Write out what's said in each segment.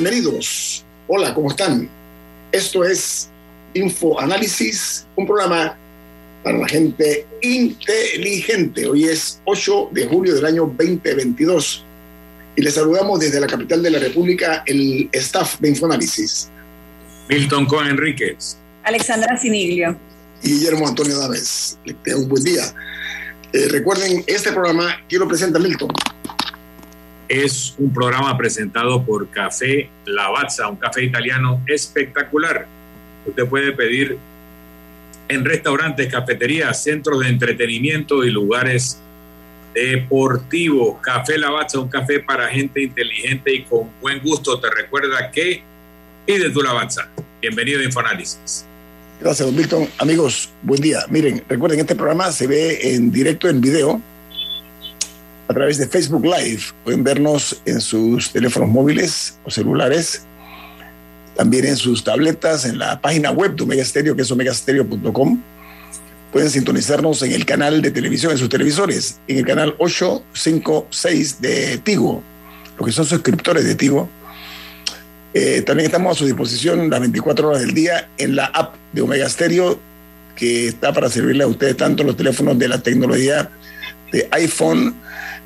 Bienvenidos. Hola, ¿cómo están? Esto es Info Análisis, un programa para la gente inteligente. Hoy es 8 de julio del año 2022 y les saludamos desde la capital de la República el staff de Infoanálisis. Milton Cohen Enríquez. Alexandra Siniglio. Y Guillermo Antonio Daves. Les un buen día. Eh, recuerden, este programa, quiero presentar a Milton? Es un programa presentado por Café Lavazza, un café italiano espectacular. Usted puede pedir en restaurantes, cafeterías, centros de entretenimiento y lugares deportivos. Café Lavazza, un café para gente inteligente y con buen gusto. Te recuerda que pide tu Lavazza. Bienvenido a Infoanálisis. Gracias, don Milton. Amigos, buen día. Miren, recuerden, este programa se ve en directo en video a través de Facebook Live. Pueden vernos en sus teléfonos móviles o celulares, también en sus tabletas, en la página web de Omega Stereo, que es omegastereo.com. Pueden sintonizarnos en el canal de televisión, en sus televisores, en el canal 856 de Tigo, los que son suscriptores de Tigo. Eh, también estamos a su disposición las 24 horas del día en la app de Omega Stereo, que está para servirle a ustedes tanto los teléfonos de la tecnología de iPhone,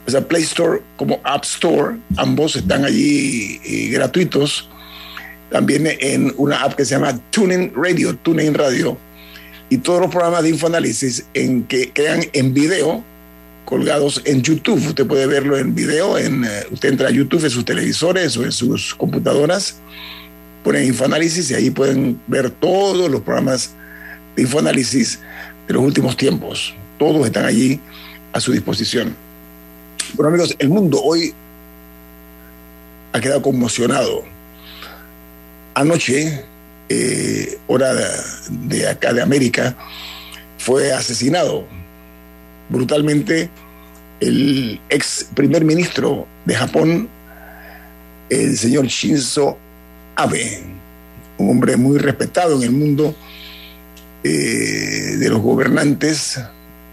o sea, Play Store como App Store, ambos están allí eh, gratuitos. También en una app que se llama Tuning Radio, Tuning Radio, y todos los programas de infoanálisis en que quedan en video colgados en YouTube. Usted puede verlo en video, en, eh, usted entra a YouTube en sus televisores o en sus computadoras, pone infoanálisis y ahí pueden ver todos los programas de infoanálisis de los últimos tiempos. Todos están allí a su disposición. Bueno, amigos, el mundo hoy ha quedado conmocionado. Anoche, eh, hora de, acá de América, fue asesinado brutalmente el ex primer ministro de Japón, el señor Shinzo Abe, un hombre muy respetado en el mundo eh, de los gobernantes,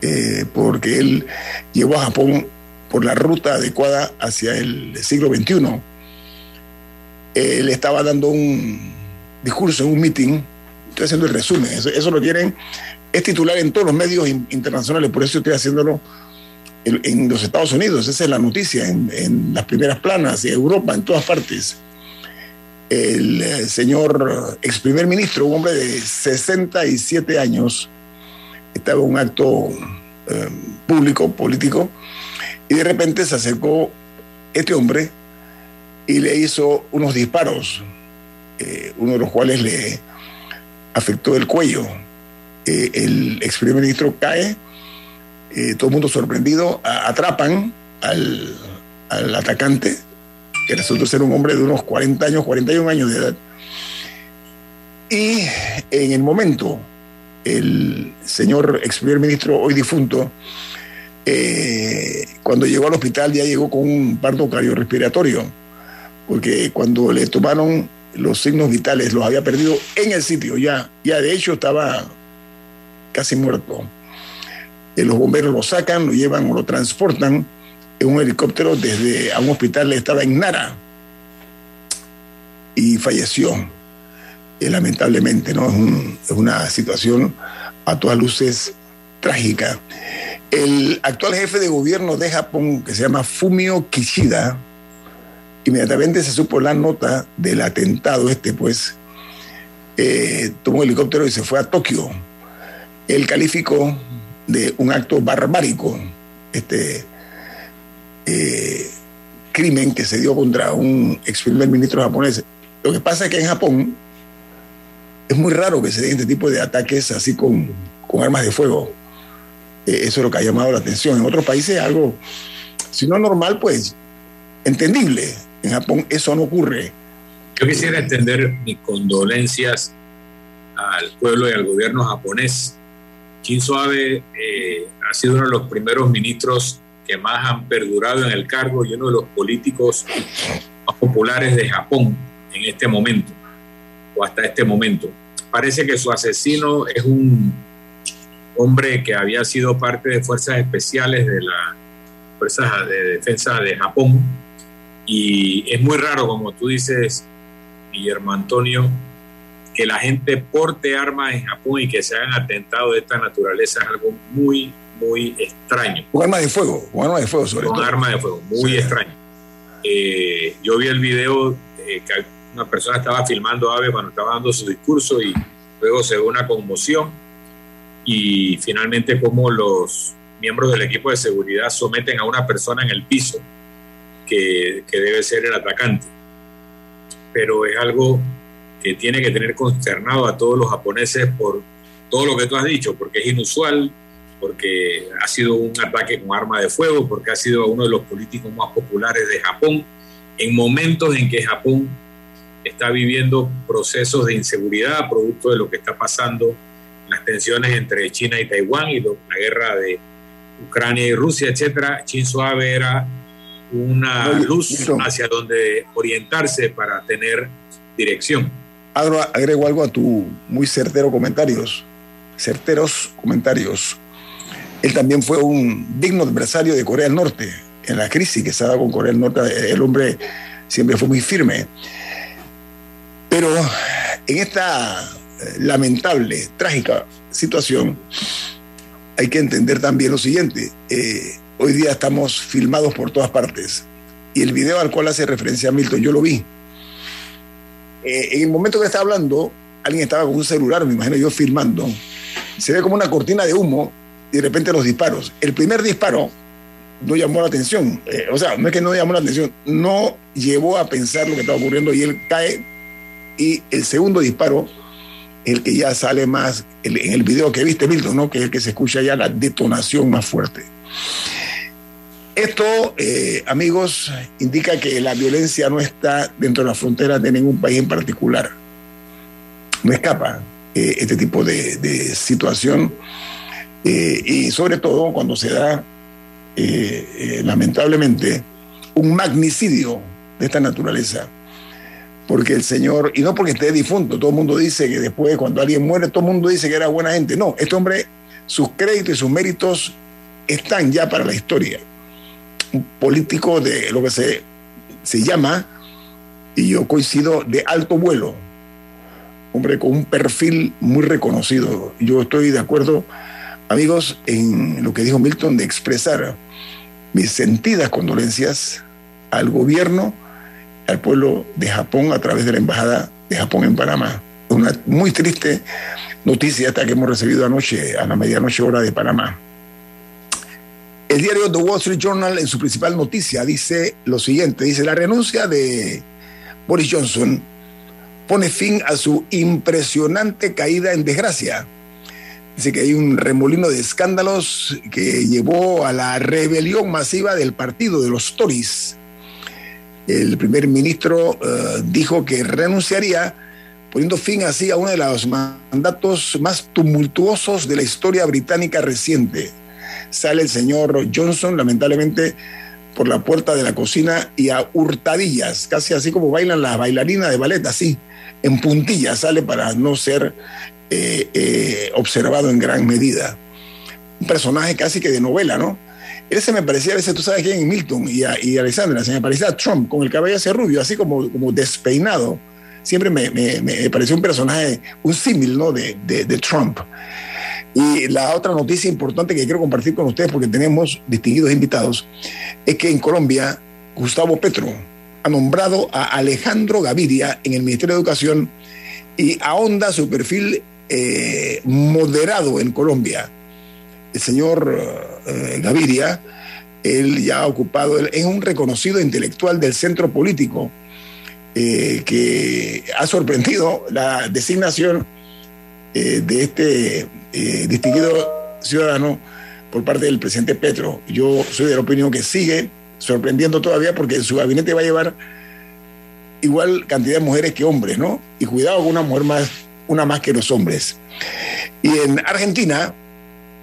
eh, porque él llevó a Japón por la ruta adecuada hacia el siglo XXI. Él estaba dando un discurso en un meeting, estoy haciendo el resumen, eso, lo tienen, es titular en todos los medios internacionales, por eso estoy haciéndolo en, los Estados Unidos, esa es la noticia, en, las primeras planas, en Europa, en todas partes. El eh, señor ex primer ministro, un hombre de 67 años, estaba en un acto eh, público, político, y de repente se acercó este hombre y le hizo unos disparos, eh, uno de los cuales le afectó el cuello. Eh, el ex primer ministro cae, eh, todo el mundo sorprendido, atrapan al, al, atacante, que resultó ser un hombre de unos 40 años, 41 años de edad. Y en el momento, el señor ex primer ministro, hoy difunto, eh, cuando llegó al hospital ya llegó con un parto cardiorrespiratorio, porque cuando le tomaron los signos vitales los había perdido en el sitio, ya, ya de hecho estaba casi muerto. Eh, los bomberos lo sacan, lo llevan o lo transportan en un helicóptero desde a un hospital, estaba en Nara y falleció. Eh, lamentablemente, ¿no? Es, es una situación a todas luces trágica. El actual jefe de gobierno de Japón, que se llama Fumio Kishida, inmediatamente se supo la nota del atentado este, pues, eh, tomó un helicóptero y se fue a Tokio. Él calificó de un acto barbárico este eh, crimen que se dio contra un ex primer ministro japonés. Lo que pasa es que en Japón es muy raro que se den este tipo de ataques así con, con armas de fuego. Eh, eso es lo que ha llamado la atención. En otros países algo, si no normal, pues entendible. En Japón eso no ocurre. Yo quisiera extender mis condolencias al pueblo y al gobierno japonés. Shinzo Abe eh, ha sido uno de los primeros ministros que más han perdurado en el cargo y uno de los políticos más populares de Japón en este momento, o hasta este momento. Parece que su asesino es un hombre que había sido parte de fuerzas especiales de las fuerzas de defensa de Japón. Y es muy raro, como tú dices, Guillermo Antonio, que la gente porte armas en Japón y que se hagan atentados de esta naturaleza es algo muy, muy extraño. Un arma de fuego, un arma de fuego sobre un todo. Un arma de fuego, muy extraño. Eh, yo vi el video eh, que una persona estaba filmando a Abe cuando estaba dando su discurso y luego se ve una conmoción y finalmente como los miembros del equipo de seguridad someten a una persona en el piso que, que debe ser el atacante. Pero es algo que tiene que tener consternado a todos los japoneses por todo lo que tú has dicho, porque es inusual, porque ha sido un ataque con arma de fuego, porque ha sido uno de los políticos más populares de Japón, en momentos en que Japón está viviendo procesos de inseguridad producto de lo que está pasando, las tensiones entre China y Taiwán y la guerra de Ucrania y Rusia, etcétera. Shinzo Abe era una luz hacia donde orientarse para tener dirección. Agrego algo a tu muy certero comentarios, certeros comentarios. Él también fue un digno adversario de Corea del Norte en la crisis que se ha dado con Corea del Norte. El hombre siempre fue muy firme. Pero en esta lamentable, trágica situación, hay que entender también lo siguiente. Eh, hoy día estamos filmados por todas partes y el video al cual hace referencia Milton, yo lo vi. Eh, en el momento que está hablando, alguien estaba con un celular, me imagino yo filmando, se ve como una cortina de humo y de repente los disparos. El primer disparo no llamó la atención, eh, o sea, no es que no llamó la atención, no llevó a pensar lo que estaba ocurriendo y él cae y el segundo disparo el que ya sale más en el video que viste, Milton, ¿no? que es el que se escucha ya la detonación más fuerte. Esto, eh, amigos, indica que la violencia no está dentro de las fronteras de ningún país en particular. No escapa eh, este tipo de, situación eh, y sobre todo cuando se da, lamentablemente, un magnicidio de esta naturaleza porque el Señor, y no porque esté difunto, todo el mundo dice que después cuando alguien muere, todo el mundo dice que era buena gente. No, este hombre, sus créditos y sus méritos están ya para la historia. Un político de lo que se, se llama, y yo coincido, de alto vuelo. Hombre con un perfil muy reconocido. Yo estoy de acuerdo, amigos, en lo que dijo Milton, de expresar mis sentidas condolencias al gobierno al pueblo de Japón a través de la Embajada de Japón en Panamá. Una muy triste noticia esta que hemos recibido anoche, a la medianoche hora de Panamá. El diario The Wall Street Journal en su principal noticia dice lo siguiente, dice la renuncia de Boris Johnson pone fin a su impresionante caída en desgracia. Dice que hay un remolino de escándalos que llevó a la rebelión masiva del partido de los Tories el primer ministro uh, dijo que renunciaría, poniendo fin así a uno de los mandatos más tumultuosos de la historia británica reciente. Sale el señor Johnson, lamentablemente, por la puerta de la cocina y a hurtadillas, casi así como bailan las bailarinas de ballet, así, en puntillas, sale para no ser eh, eh, observado en gran medida. Un personaje casi que de novela, ¿no? Él se me parecía a veces, tú sabes quién, Milton y, a, se me parecía Trump con el cabello ese rubio, así como, despeinado. Siempre me, me, me pareció un personaje, un símil ¿no? de, de, de Trump. Y la otra noticia importante que quiero compartir con ustedes, porque tenemos distinguidos invitados, es que en Colombia Gustavo Petro ha nombrado a Alejandro Gaviria en el Ministerio de Educación y ahonda su perfil eh, moderado en Colombia. El señor eh, Gaviria, él ya ha ocupado, es un reconocido intelectual del centro político eh, que ha sorprendido la designación de este distinguido ciudadano por parte del presidente Petro. Yo soy de la opinión que sigue sorprendiendo todavía porque su gabinete va a llevar igual cantidad de mujeres que hombres, ¿no? Y cuidado con una mujer más, una más que los hombres. Y en Argentina,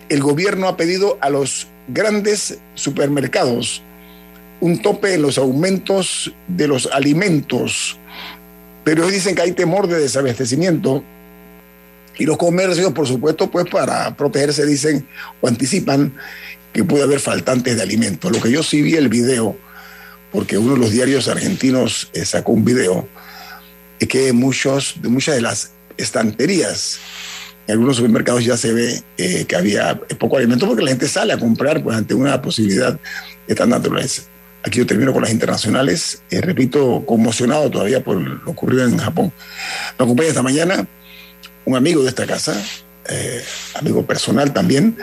el gobierno ha pedido a los grandes supermercados un tope en los aumentos de los alimentos, pero dicen que hay temor de desabastecimiento y los comercios, por supuesto, pues para protegerse dicen o anticipan que puede haber faltantes de alimentos. Lo que yo sí vi el video porque uno de los diarios argentinos eh, sacó un video y que muchos, de muchas de las estanterías en algunos supermercados ya se ve eh, que había poco alimento porque la gente sale a comprar pues, ante una posibilidad de esta naturaleza. Aquí yo termino con las internacionales. Eh, repito, conmocionado todavía por lo ocurrido en Japón. Me acompaña esta mañana un amigo de esta casa, amigo personal también,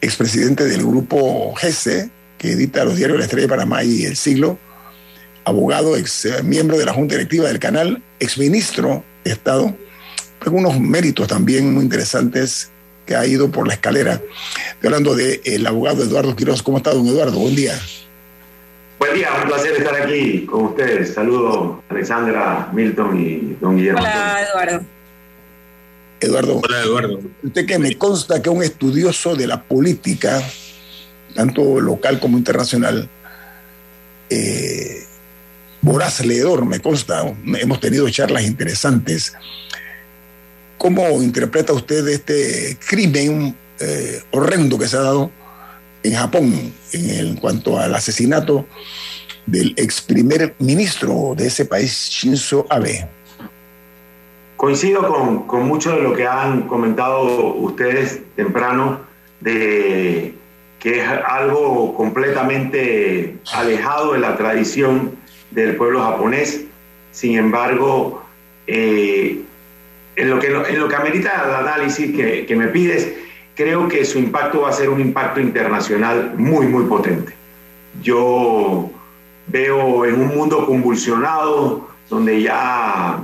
expresidente del grupo GESE, que edita los diarios La Estrella de Panamá y El Siglo, abogado, ex eh, miembro de la Junta Directiva del canal, ex ministro de Estado, con unos méritos también muy interesantes que ha ido por la escalera. Estoy hablando del abogado Eduardo Quiroz. ¿Cómo está, don Eduardo? Buen día. Buen día, un placer estar aquí con ustedes. Saludos, Alexandra, Milton y don Guillermo. Hola, Eduardo. Eduardo. Hola, Eduardo. Usted que me consta que es un estudioso de la política, tanto local como internacional, eh, voraz leedor, me consta, hemos tenido charlas interesantes. ¿Cómo interpreta usted este crimen eh, horrendo que se ha dado en Japón en, cuanto al asesinato del ex primer ministro de ese país, Shinzo Abe? Coincido con, mucho de lo que han comentado ustedes temprano de que es algo completamente alejado de la tradición del pueblo japonés. Sin embargo, eh, en, lo que, en lo que amerita el análisis que, que me pides, creo que su impacto va a ser un impacto internacional muy, muy potente. Yo veo en un mundo convulsionado, donde ya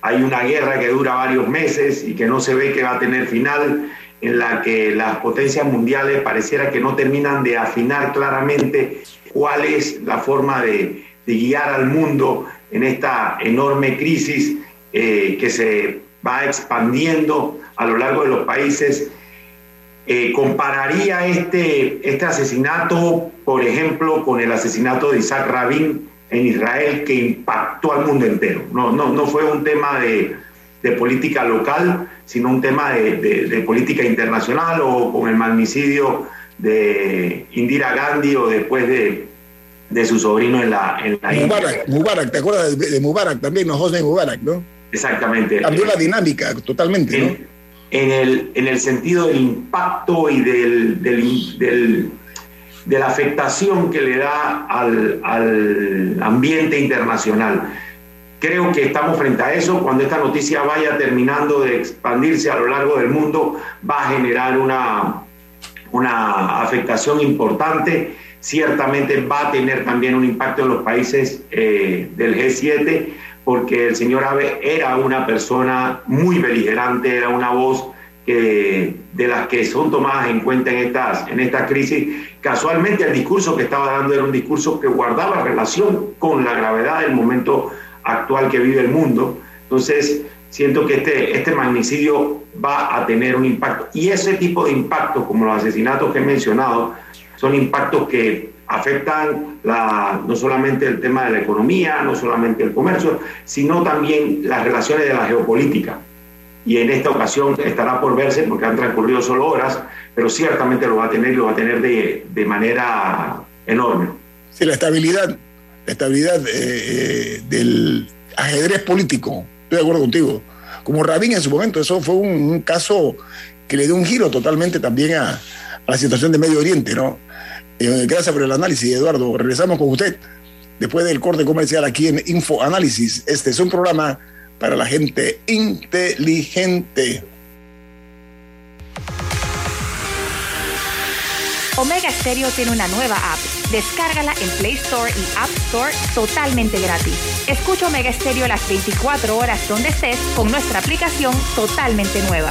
hay una guerra que dura varios meses y que no se ve que va a tener final, en la que las potencias mundiales pareciera que no terminan de afinar claramente cuál es la forma de, guiar al mundo en esta enorme crisis eh, que se va expandiendo a lo largo de los países. Eh, compararía este, este asesinato, por ejemplo, con el asesinato de Isaac Rabin en Israel, que impactó al mundo entero. No, no, no fue un tema de, de política local, sino un tema de, política internacional o con el magnicidio de Indira Gandhi o después de, su sobrino en la, en Mubarak, Mubarak, ¿te acuerdas de, Mubarak también? No, José Mubarak, ¿no? Exactamente. Cambió la dinámica totalmente, en, ¿no? En el, en el sentido del impacto y del, del, de la afectación que le da al, al ambiente internacional. Creo que estamos frente a eso. Cuando esta noticia vaya terminando de expandirse a lo largo del mundo, va a generar una, una afectación importante. Ciertamente va a tener también un impacto en los países eh, del G7, porque el señor Abe era una persona muy beligerante, era una voz que, de las que son tomadas en cuenta en estas, en esta crisis. Casualmente el discurso que estaba dando era un discurso que guardaba relación con la gravedad del momento actual que vive el mundo. Entonces, siento que este, este magnicidio va a tener un impacto. Y ese tipo de impactos, como los asesinatos que he mencionado, son impactos que afectan la, no solamente el tema de la economía, no solamente el comercio, sino también las relaciones de la geopolítica. Y en esta ocasión estará por verse, porque han transcurrido solo horas, pero ciertamente lo va a tener y lo va a tener de, de manera enorme. Sí, la estabilidad la estabilidad eh, eh, del ajedrez político. Estoy de acuerdo contigo. Como Rabin en su momento, eso fue un, caso que le dio un giro totalmente también a, la situación de Medio Oriente, ¿no? Eh, gracias por el análisis, Eduardo. Regresamos con usted después del corte comercial aquí en Info Análisis. Este es un programa para la gente inteligente. Omega Stereo tiene una nueva app. Descárgala en Play Store y App Store totalmente gratis. Escucha Omega Stereo las 24 horas donde estés con nuestra aplicación totalmente nueva.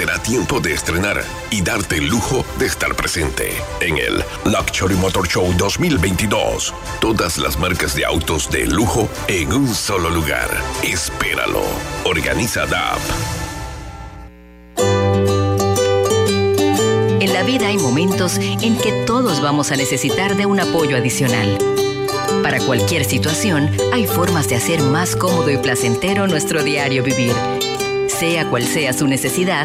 Será tiempo de estrenar y darte el lujo de estar presente en el Luxury Motor Show 2022. Todas las marcas de autos de lujo en un solo lugar. Espéralo. Organiza DAP. En la vida hay momentos en que todos vamos a necesitar de un apoyo adicional. Para cualquier situación, hay formas de hacer más cómodo y placentero nuestro diario vivir sea cual sea su necesidad,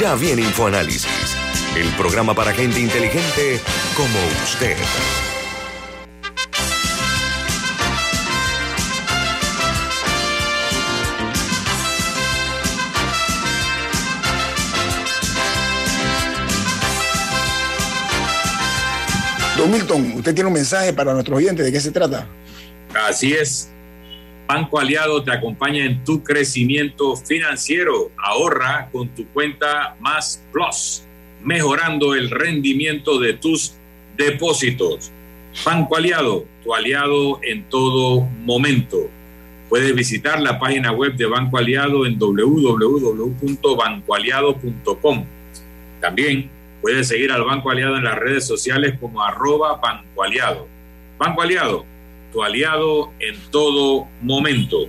Ya viene InfoAnálisis, el programa para gente inteligente como usted. Don Milton, usted tiene un mensaje para nuestros oyentes. ¿De qué se trata? Así es. Banco Aliado te acompaña en tu crecimiento financiero. Ahorra con tu cuenta Más Plus, mejorando el rendimiento de tus depósitos. Banco Aliado, tu aliado en todo momento. Puedes visitar la página web de Banco Aliado en www.bancoaliado.com. También Puedes seguir al Banco Aliado en las redes sociales como arroba Banco Aliado. Banco Aliado, tu aliado en todo momento.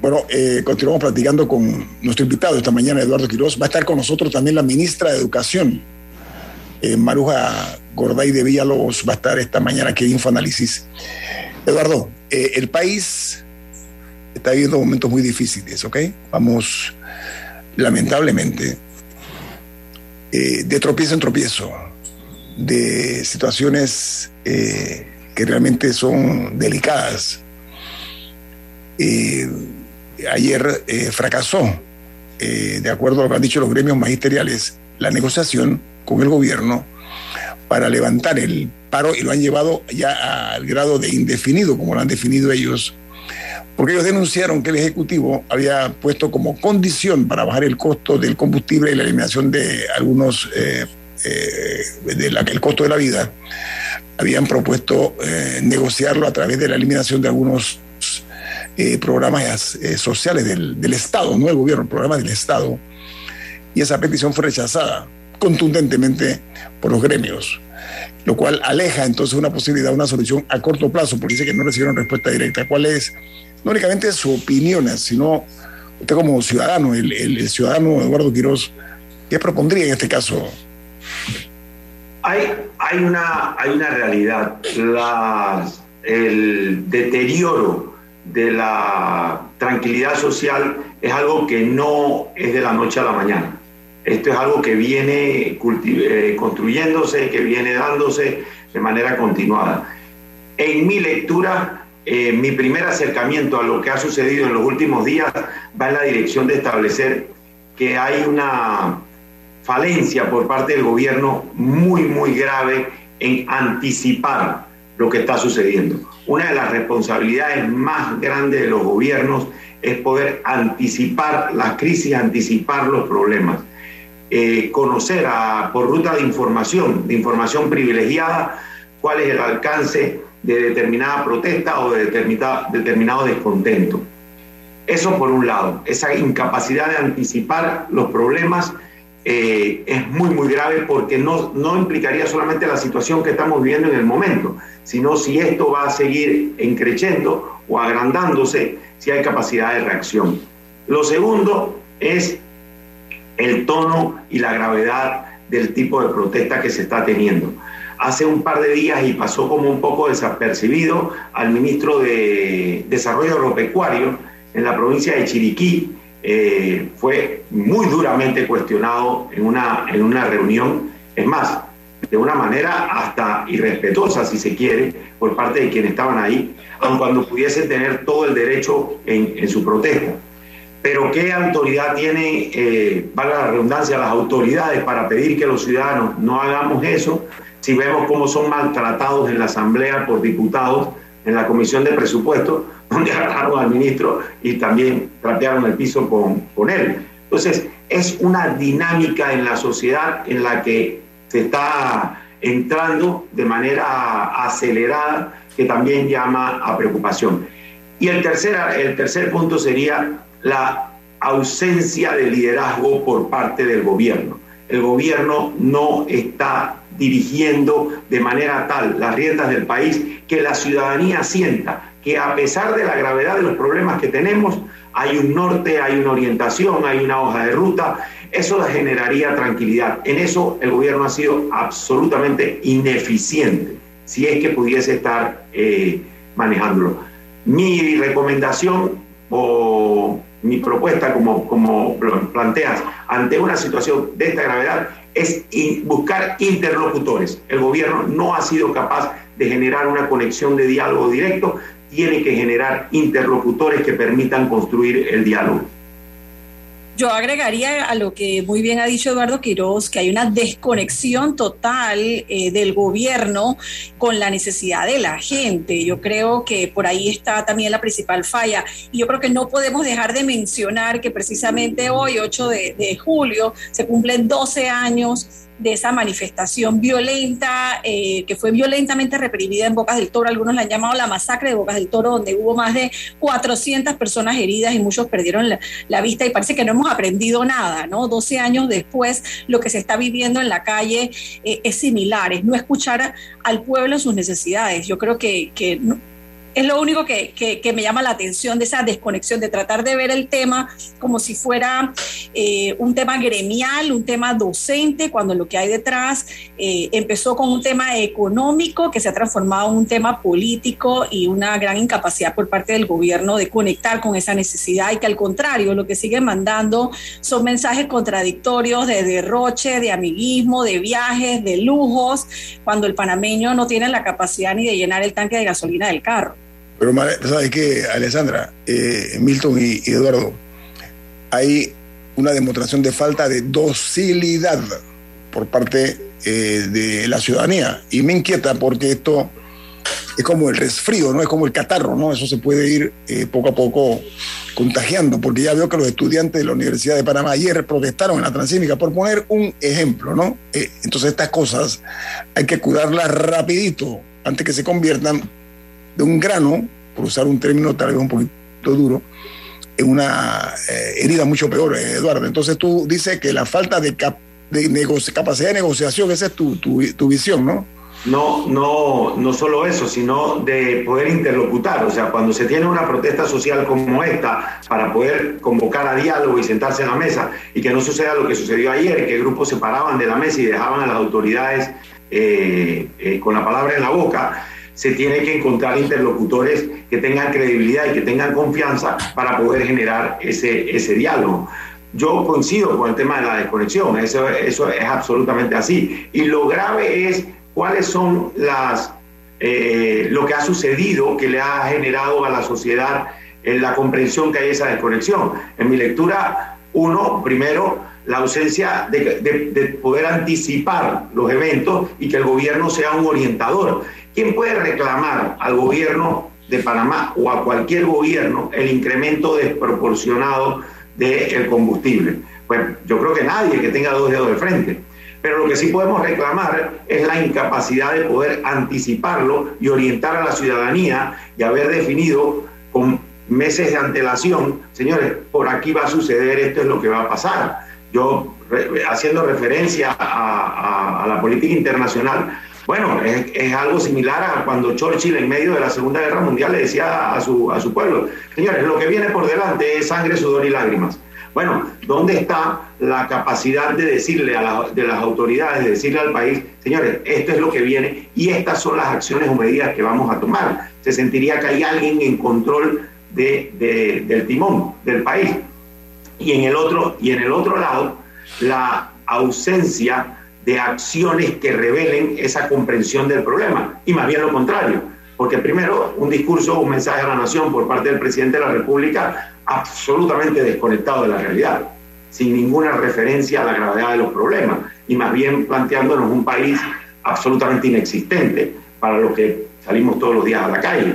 Bueno, eh, continuamos platicando con nuestro invitado esta mañana, Eduardo Quiroz. Va a estar con nosotros también la ministra de Educación, eh, Maruja Gorday de Villalobos, va a estar esta mañana aquí en Infoanálisis. Eduardo, eh, el país está viviendo momentos muy difíciles, ¿ok? Vamos, lamentablemente, eh, de tropiezo en tropiezo, de situaciones que realmente son delicadas. Eh, ayer fracasó, de acuerdo a lo que han dicho los gremios magisteriales, la negociación con el gobierno para levantar el paro y lo han llevado ya al grado de indefinido, como lo han definido ellos porque ellos denunciaron que el Ejecutivo había puesto como condición para bajar el costo del combustible y la eliminación de algunos, eh, eh, del costo de la vida, habían propuesto eh, negociarlo a través de la eliminación de algunos programas sociales del, del, Estado, no del gobierno, programas del Estado, y esa petición fue rechazada contundentemente por los gremios lo cual aleja entonces una posibilidad, una solución a corto plazo, porque dice que no recibieron respuesta directa. ¿Cuál es no únicamente su opinión, sino usted como ciudadano, el, ciudadano Eduardo Quiroz, ¿qué propondría en este caso? Hay, hay, una, hay una realidad. el deterioro de la tranquilidad social es algo que no es de la noche a la mañana. Esto es algo que viene eh, construyéndose, que viene dándose de manera continuada. En mi lectura, eh, mi primer acercamiento a lo que ha sucedido en los últimos días va en la dirección de establecer que hay una falencia por parte del gobierno muy, muy grave en anticipar lo que está sucediendo. Una de las responsabilidades más grandes de los gobiernos es poder anticipar las crisis, anticipar los problemas. Eh, conocer por ruta de información, de información privilegiada, cuál es el alcance de determinada protesta o de determinado, determinado descontento. Eso por un lado, esa incapacidad de anticipar los problemas eh, es muy, muy grave porque no, no implicaría solamente la situación que estamos viviendo en el momento, sino si esto va a seguir encreciendo o agrandándose, si hay capacidad de reacción. Lo segundo es el tono y la gravedad del tipo de protesta que se está teniendo. Hace un par de días y pasó como un poco desapercibido al ministro de Desarrollo Agropecuario en la provincia de Chiriquí, eh, fue muy duramente cuestionado en una, en una reunión, es más, de una manera hasta irrespetuosa, si se quiere, por parte de quienes estaban ahí, aun cuando pudiesen tener todo el derecho en, su protesta. Pero ¿qué autoridad tiene, eh, valga la redundancia, las autoridades para pedir que los ciudadanos no hagamos eso? Si vemos cómo son maltratados en la Asamblea por diputados, en la Comisión de Presupuestos, donde agarraron al ministro y también trapearon el piso con, con él. Entonces, es una dinámica en la sociedad en la que se está entrando de manera acelerada que también llama a preocupación. Y el tercer, el tercer punto sería la ausencia de liderazgo por parte del gobierno. El gobierno no está dirigiendo de manera tal las riendas del país que la ciudadanía sienta que a pesar de la gravedad de los problemas que tenemos, hay un norte, hay una orientación, hay una hoja de ruta. Eso generaría tranquilidad. En eso el gobierno ha sido absolutamente ineficiente, si es que pudiese estar eh, manejándolo. Mi recomendación o mi propuesta, como, como planteas, ante una situación de esta gravedad, es buscar interlocutores. El gobierno no ha sido capaz de generar una conexión de diálogo directo, tiene que generar interlocutores que permitan construir el diálogo. Yo agregaría a lo que muy bien ha dicho Eduardo Quiroz, que hay una desconexión total eh, del gobierno con la necesidad de la gente. Yo creo que por ahí está también la principal falla. Y yo creo que no podemos dejar de mencionar que precisamente hoy, 8 de, julio, se cumplen 12 años de esa manifestación violenta, eh, que fue violentamente reprimida en Bocas del Toro. Algunos la han llamado la masacre de Bocas del Toro, donde hubo más de 400 personas heridas y muchos perdieron la, vista y parece que no hemos aprendido nada, ¿no? 12 años después, lo que se está viviendo en la calle eh, es similar, es no escuchar al pueblo sus necesidades. Yo creo que, que es lo único que, me llama la atención de esa desconexión, de tratar de ver el tema como si fuera eh, un tema gremial, un tema docente, cuando lo que hay detrás eh, empezó con un tema económico que se ha transformado en un tema político y una gran incapacidad por parte del gobierno de conectar con esa necesidad y que al contrario, lo que sigue mandando son mensajes contradictorios de derroche, de amiguismo, de viajes, de lujos, cuando el panameño no tiene la capacidad ni de llenar el tanque de gasolina del carro. Pero, ¿sabes qué, Alessandra, eh, Milton y, Eduardo? Hay una demostración de falta de docilidad por parte eh, de la ciudadanía. Y me inquieta porque esto es como el resfrío, ¿no? Es como el catarro, ¿no? Eso se puede ir eh, poco a poco contagiando, porque ya veo que los estudiantes de la Universidad de Panamá ayer protestaron en la Transímica, por poner un ejemplo, ¿no? entonces estas cosas hay que cuidarlas rapidito antes que se conviertan de un grano, por usar un término tal vez un poquito duro, en una eh, herida mucho peor, eh, Eduardo. Entonces tú dices que la falta de, capacidad de negociación, esa es tu, visión, ¿no? No, no, no solo eso, sino de poder interlocutar. O sea, cuando se tiene una protesta social como esta, para poder convocar a diálogo y sentarse en la mesa, y que no suceda lo que sucedió ayer, que grupos se paraban de la mesa y dejaban a las autoridades eh, con la palabra en la boca, se tiene que encontrar interlocutores que tengan credibilidad y que tengan confianza para poder generar ese, ese diálogo. Yo coincido con el tema de la desconexión, eso, eso es absolutamente así. Y lo grave es cuáles son las, eh, lo que ha sucedido, que le ha generado a la sociedad en la comprensión que hay esa desconexión. En mi lectura, uno, primero, la ausencia de, poder anticipar los eventos y que el gobierno sea un orientador. ¿Quién puede reclamar al gobierno de Panamá o a cualquier gobierno el incremento desproporcionado del combustible? Pues yo creo que nadie que tenga dos dedos de frente. Pero lo que sí podemos reclamar es la incapacidad de poder anticiparlo y orientar a la ciudadanía y haber definido con meses de antelación, señores, por aquí va a suceder, esto es lo que va a pasar. Yo, haciendo referencia a, la política internacional, bueno, es, algo similar a cuando Churchill en medio de la Segunda Guerra Mundial le decía a su, a su pueblo, señores, lo que viene por delante es sangre, sudor y lágrimas. Bueno, ¿dónde está la capacidad de decirle a de las autoridades, de decirle al país, señores, esto es lo que viene y estas son las acciones o medidas que vamos a tomar? Se sentiría que hay alguien en control de, del timón del país. Y en, el otro, y en el otro lado, la ausencia de acciones que revelen esa comprensión del problema, y más bien lo contrario, porque primero un discurso, un mensaje a la nación por parte del presidente de la República absolutamente desconectado de la realidad, sin ninguna referencia a la gravedad de los problemas, y más bien planteándonos un país absolutamente inexistente para los que salimos todos los días a la calle.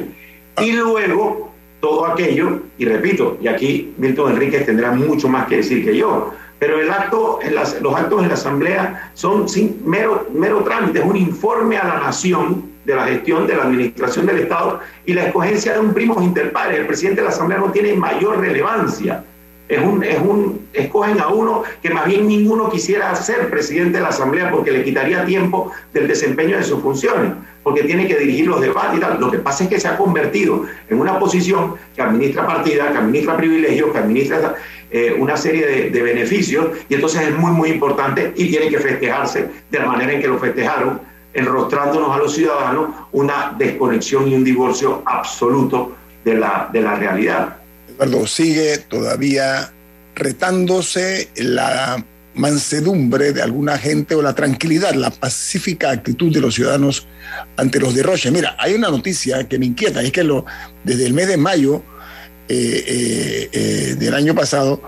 Y luego todo aquello, y repito, y aquí Milton Enríquez tendrá mucho más que decir que yo, pero el acto, los actos en la Asamblea son mero, mero trámite, es un informe a la nación de la gestión de la administración del Estado y la escogencia de un primo inter pares. El presidente de la Asamblea no tiene mayor relevancia. Es un, es un, escogen a uno que más bien ninguno quisiera ser presidente de la Asamblea porque le quitaría tiempo del desempeño de sus funciones porque tiene que dirigir los debates y tal. Lo que pasa es que se ha convertido en una posición que administra partidas, que administra privilegios, que administra eh, una serie de, beneficios, y entonces es muy, muy importante y tiene que festejarse de la manera en que lo festejaron, enrostrándonos a los ciudadanos una desconexión y un divorcio absoluto de la, de la realidad. Eduardo, sigue todavía retándose la mansedumbre de alguna gente o la tranquilidad, la pacífica actitud de los ciudadanos ante los derroches. Mira, hay una noticia que me inquieta, es que lo, desde el mes de mayo eh, eh, eh, del año pasado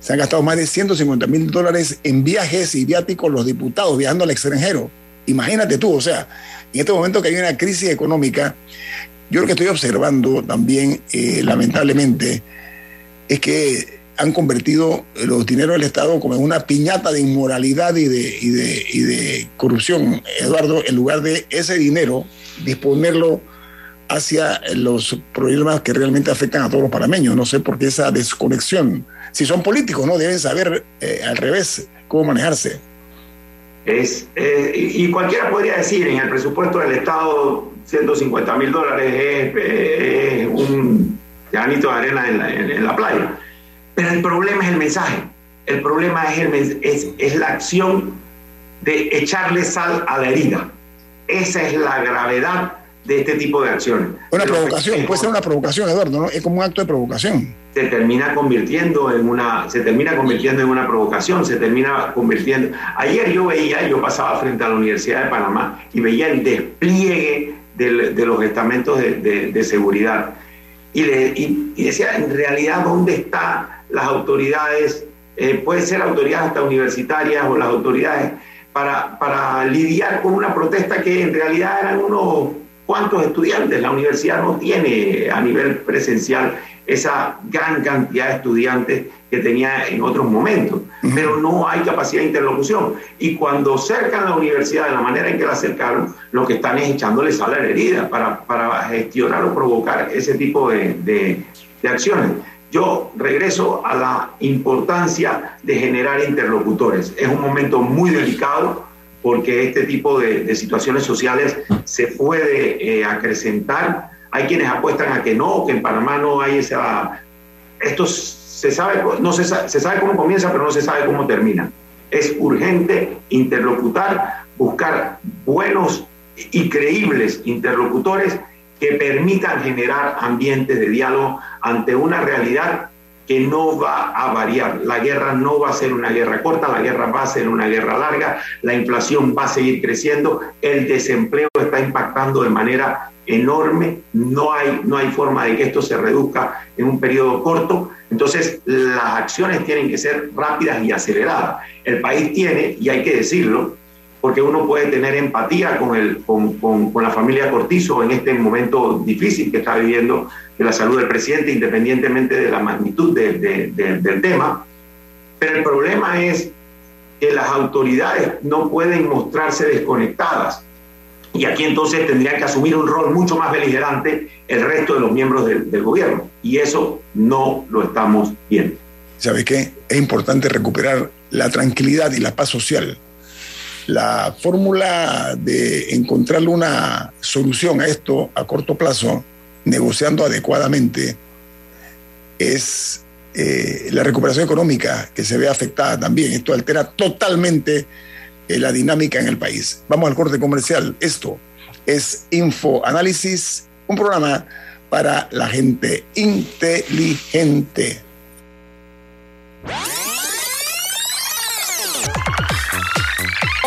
se han gastado más de 150 mil dólares en viajes y viáticos los diputados viajando al extranjero. Imagínate tú, o sea, en este momento que hay una crisis económica, yo lo que estoy observando también, lamentablemente, es que han convertido los dineros del Estado como en una piñata de inmoralidad y de, y de, y de corrupción. Eduardo, en lugar de ese dinero, disponerlo hacia los problemas que realmente afectan a todos los panameños. No sé por qué esa desconexión. Si son políticos, ¿no? Deben saber eh, al revés cómo manejarse. Es, eh, y cualquiera podría decir, en el presupuesto del Estado, 150 mil dólares es, un granito de arena en la, en la playa. Pero el problema es el mensaje. El problema es, el, es, es la acción de echarle sal a la herida. Esa es la gravedad de este tipo de acciones. Una provocación, puede ser una provocación, Eduardo, ¿no? Es como un acto de provocación. Se termina convirtiendo en una, se termina convirtiendo en una provocación, se termina convirtiendo. Ayer yo veía, yo pasaba frente a la Universidad de Panamá y veía el despliegue de, los estamentos de, de, seguridad. Y, y, y decía, en realidad, ¿dónde está las autoridades, eh, puede ser autoridades hasta universitarias o las autoridades, para, para lidiar con una protesta que en realidad eran unos cuantos estudiantes. La universidad no tiene a nivel presencial esa gran cantidad de estudiantes que tenía en otros momentos, pero no hay capacidad de interlocución. Y cuando cercan la universidad de la manera en que la acercaron, lo que están es echándole sal a la herida para, para gestionar o provocar ese tipo de, de, de acciones yo regreso a la importancia de generar interlocutores. Es un momento muy delicado porque este tipo de, situaciones sociales se puede eh, acrecentar. Hay quienes apuestan a que no, que en Panamá no hay esa... Esto se sabe, no se, se sabe cómo comienza, pero no se sabe cómo termina. Es urgente interlocutar, buscar buenos y creíbles interlocutores que permitan generar ambientes de diálogo ante una realidad que no va a variar. La guerra no va a ser una guerra corta, la guerra va a ser una guerra larga, la inflación va a seguir creciendo, el desempleo está impactando de manera enorme, no hay, no hay forma de que esto se reduzca en un periodo corto, entonces las acciones tienen que ser rápidas y aceleradas. El país tiene, y hay que decirlo, porque uno puede tener empatía con, el, con, con, la familia Cortizo en este momento difícil que está viviendo de la salud del presidente, independientemente de la magnitud del tema. Pero el problema es que las autoridades no pueden mostrarse desconectadas. Y aquí entonces tendrían que asumir un rol mucho más beligerante el resto de los miembros del, del gobierno. Y eso no lo estamos viendo. ¿Sabe qué? Es importante recuperar la tranquilidad y la paz social la fórmula de encontrar una solución a esto a corto plazo, negociando adecuadamente, es eh, la recuperación económica que se ve afectada también. Esto altera totalmente eh, la dinámica en el país. Vamos al corte comercial. Esto es Info Análisis, un programa para la gente inteligente.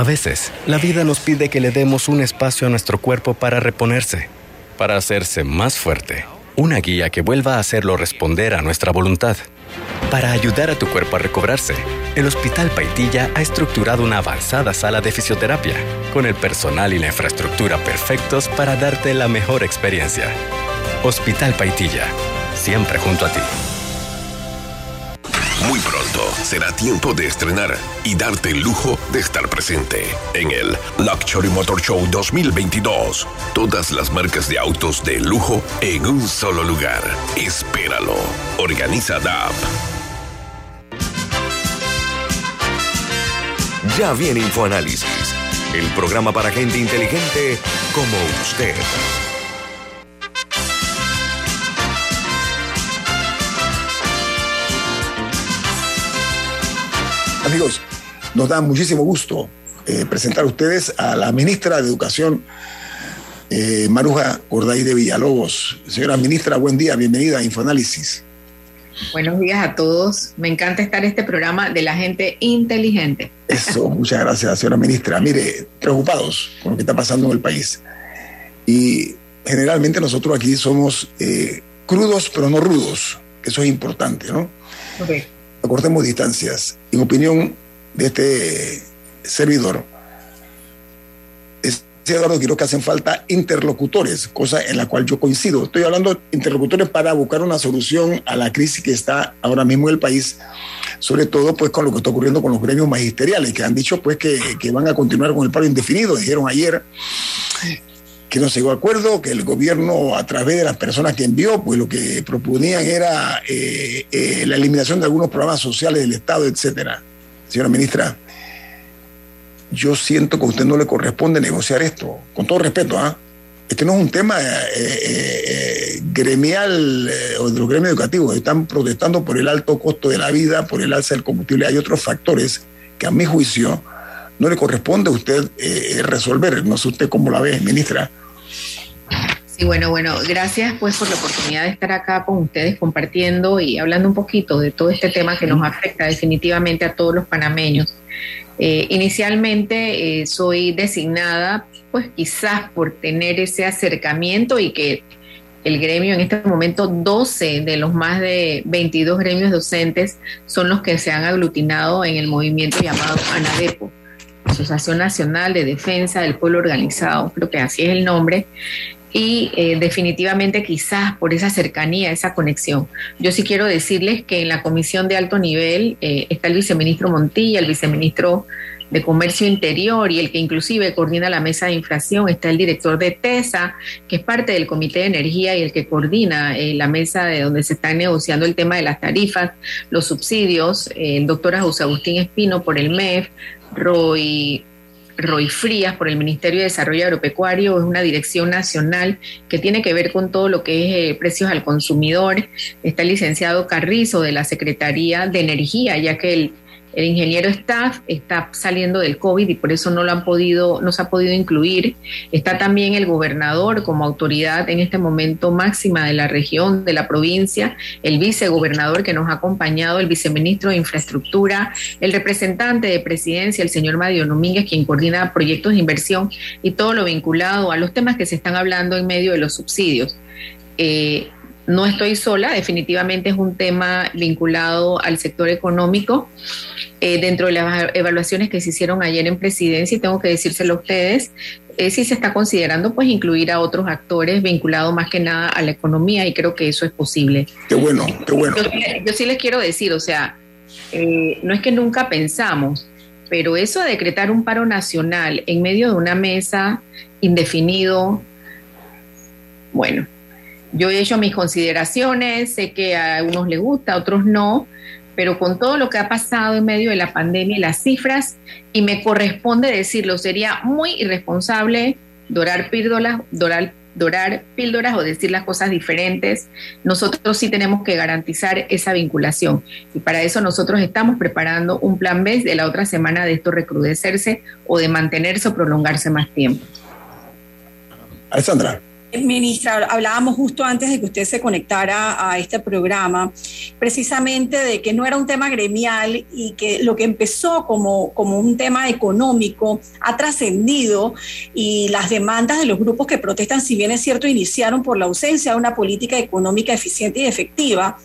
A veces, la vida nos pide que le demos un espacio a nuestro cuerpo para reponerse, para hacerse más fuerte. Una guía que vuelva a hacerlo responder a nuestra voluntad. Para ayudar a tu cuerpo a recobrarse, el Hospital Paitilla ha estructurado una avanzada sala de fisioterapia, con el personal y la infraestructura perfectos para darte la mejor experiencia. Hospital Paitilla, siempre junto a ti. Muy pronto será tiempo de estrenar y darte el lujo de estar presente en el Luxury Motor Show 2022. Todas las marcas de autos de lujo en un solo lugar. Espéralo. Organiza DAP. Ya viene InfoAnálisis, el programa para gente inteligente como usted. Amigos, nos da muchísimo gusto eh, presentar a ustedes a la ministra de Educación, eh, Maruja Gorday de Villalobos. Señora ministra, buen día, bienvenida a Infoanálisis. Buenos días a todos. Me encanta estar en este programa de la gente inteligente. Eso, muchas gracias, señora ministra. Mire, preocupados con lo que está pasando en el país. Y generalmente nosotros aquí somos eh, crudos, pero no rudos. Eso es importante, ¿no? Correcto acortemos distancias. En opinión de este servidor, es Eduardo quiero que hacen falta interlocutores, cosa en la cual yo coincido. Estoy hablando de interlocutores para buscar una solución a la crisis que está ahora mismo en el país, sobre todo pues con lo que está ocurriendo con los gremios magisteriales, que han dicho pues que, que van a continuar con el paro indefinido. Dijeron ayer que no se llegó a acuerdo, que el gobierno a través de las personas que envió, pues lo que proponían era eh, eh, la eliminación de algunos programas sociales del Estado, etcétera. Señora ministra, yo siento que a usted no le corresponde negociar esto, con todo respeto, ¿ah? Este no es un tema eh, gremial o de los gremios educativos. Están protestando por el alto costo de la vida, por el alza del combustible. Hay otros factores que a mi juicio no le corresponde a usted resolver. No sé usted cómo la ve, ministra. Sí, bueno, bueno, gracias pues por la oportunidad de estar acá con ustedes compartiendo y hablando un poquito de todo este tema que nos afecta definitivamente a todos los panameños. Eh, inicialmente eh, soy designada, pues quizás por tener ese acercamiento y que el gremio en este momento 12 de los más de 22 gremios docentes son los que se han aglutinado en el movimiento llamado ANADEPO, Asociación Nacional de Defensa del Pueblo Organizado, creo que así es el nombre, y eh, definitivamente quizás por esa cercanía, esa conexión. Yo sí quiero decirles que en la comisión de alto nivel eh, está el viceministro Montilla, el viceministro de Comercio Interior y el que inclusive coordina la mesa de inflación, está el director de TESA, que es parte del Comité de Energía y el que coordina eh, la mesa de donde se está negociando el tema de las tarifas, los subsidios, el doctor José Agustín Espino por el MEF, Roy Roy Frías por el Ministerio de Desarrollo Agropecuario, es una dirección nacional que tiene que ver con todo lo que es eh, precios al consumidor. Está el licenciado Carrizo de la Secretaría de Energía, ya que el el ingeniero staff está saliendo del COVID y por eso no lo han podido, no se ha podido incluir. Está también el gobernador como autoridad en este momento máxima de la región, de la provincia, el vicegobernador que nos ha acompañado, el viceministro de Infraestructura, el representante de presidencia, el señor Mario Domínguez, quien coordina proyectos de inversión y todo lo vinculado a los temas que se están hablando en medio de los subsidios. Eh, no estoy sola, definitivamente es un tema vinculado al sector económico. Eh, dentro de las evaluaciones que se hicieron ayer en presidencia, y tengo que decírselo a ustedes, eh, sí se está considerando pues incluir a otros actores vinculados más que nada a la economía y creo que eso es posible. Qué bueno, qué bueno. Yo, sí les quiero decir, o sea, eh, no es que nunca pensamos, pero eso de decretar un paro nacional en medio de una mesa indefinido, bueno, yo he hecho mis consideraciones, sé que a unos les gusta, a otros no, pero con todo lo que ha pasado en medio de la pandemia y las cifras, y me corresponde decirlo, sería muy irresponsable dorar píldoras, dorar, píldoras o decir las cosas diferentes. Nosotros sí tenemos que garantizar esa vinculación y para eso nosotros estamos preparando un plan B de la otra semana de esto recrudecerse o de mantenerse o prolongarse más tiempo. Alessandra. Ministra, hablábamos justo antes de que usted se conectara a este programa, precisamente de que no era un tema gremial y que lo que empezó como, como un tema económico ha trascendido y las demandas de los grupos que protestan, si bien es cierto, iniciaron por la ausencia de una política económica eficiente y efectiva,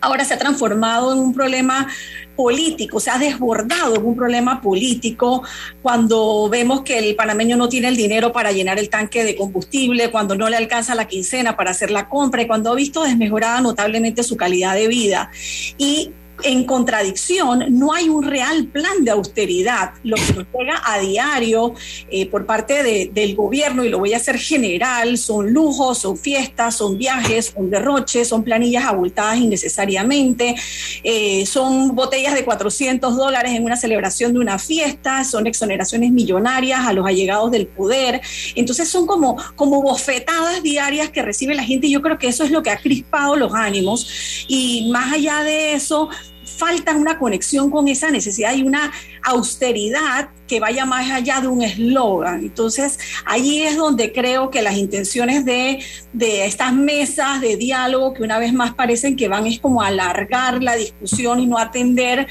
ahora se ha transformado en un problema político, se ha desbordado en un problema político cuando vemos que el panameño no tiene el dinero para llenar el tanque de combustible, cuando no le alcanza la quincena para hacer la compra y cuando ha visto desmejorada notablemente su calidad de vida. Y en contradicción, no hay un real plan de austeridad. Lo que nos llega a diario eh, por parte del gobierno, y lo voy a hacer general, son lujos, son fiestas, son viajes, son derroches, son planillas abultadas innecesariamente, eh, son botellas de 400 dólares en una celebración de una fiesta, son exoneraciones millonarias a los allegados del poder. Entonces son como, como bofetadas diarias que recibe la gente y yo creo que eso es lo que ha crispado los ánimos. Y más allá de eso, falta una conexión con esa necesidad y una austeridad que vaya más allá de un eslogan. Entonces, allí es donde creo que las intenciones de, de, estas mesas de diálogo, que una vez más parecen que van es como alargar la discusión y no atender